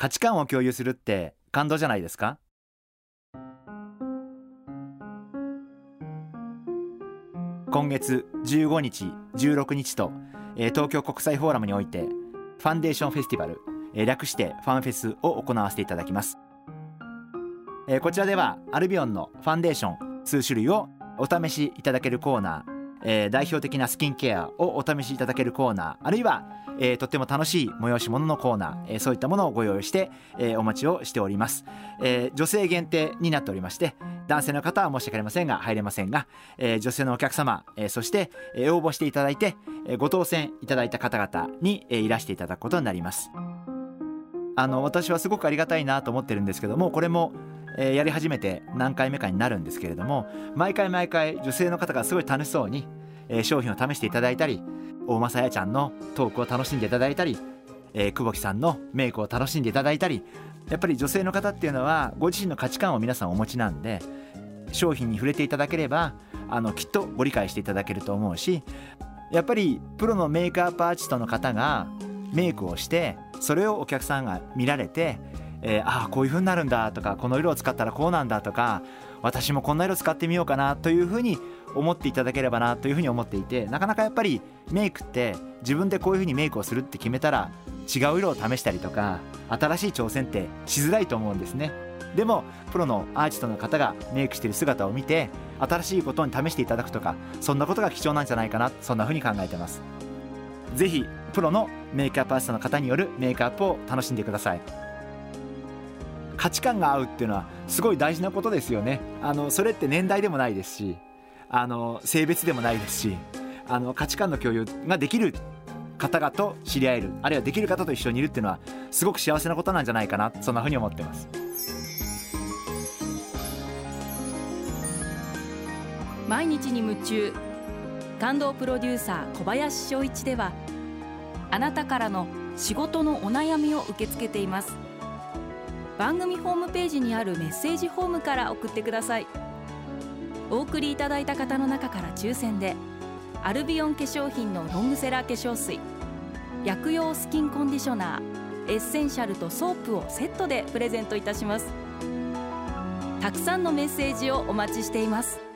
価値観を共有するって感動じゃないですか？今月15日16日と、えー、東京国際フォーラムにおいてファンデーションフェスティバル、えー、略してファンフェスを行わせていただきます、えー、こちらではアルビオンのファンデーション数種類をお試しいただけるコーナーえー、代表的なスキンケアをお試しいただけるコーナーあるいは、えー、とっても楽しい催し物のコーナー、えー、そういったものをご用意して、え、お待ちをしております、え、女性限定になっておりまして男性の方は申し訳ありませんが入れませんが、え、女性のお客様、え、そして、え、応募していただいて、え、ご当選いただいた方々に、え、いらしていただくことになります。あの私はすごくありがたいなと思ってるんですけどもこれもえー、やり始めて何回目かになるんですけれども毎回毎回女性の方がすごい楽しそうに、えー、商品を試していただいたり大間さやちゃんのトークを楽しんでいただいたり、えー、久保木さんのメイクを楽しんでいただいたりやっぱり女性の方っていうのはご自身の価値観を皆さんお持ちなんで商品に触れていただければあのきっとご理解していただけると思うしやっぱりプロのメイクアップアーティストの方がメイクをしてそれをお客さんが見られてえー、ああこういう風になるんだとかこの色を使ったらこうなんだとか私もこんな色使ってみようかなという風に思っていただければなという風に思っていてなかなかやっぱりメイクって自分でこういう風にメイクをするって決めたら違う色を試したりとか新しい挑戦ってしづらいと思うんですね。でもプロのアーティストの方がメイクしてる姿を見て新しいことに試していただくとかそんなことが貴重なんじゃないかなそんな風に考えてます。是非プロのメイクアップアーティストの方によるメイクアップを楽しんでください。価値観が合うっていうのはすごい大事なことですよね。あのそれって年代でもないですしあの性別でもないですしあの価値観の共有ができる方々と知り合えるあるいはできる方と一緒にいるっていうのはすごく幸せなことなんじゃないかなそんなふうに思ってます。毎日に夢中感動プロデューサー小林翔一ではあなたからの仕事のお悩みを受け付けています。番組ホームページにあるメッセージフォームから送ってください。お送りいただいた方の中から抽選でアルビオン化粧品のロングセラー化粧水薬用スキンコンディショナーエッセンシャルとソープをセットでプレゼントいたします。たくさんのメッセージをお待ちしています。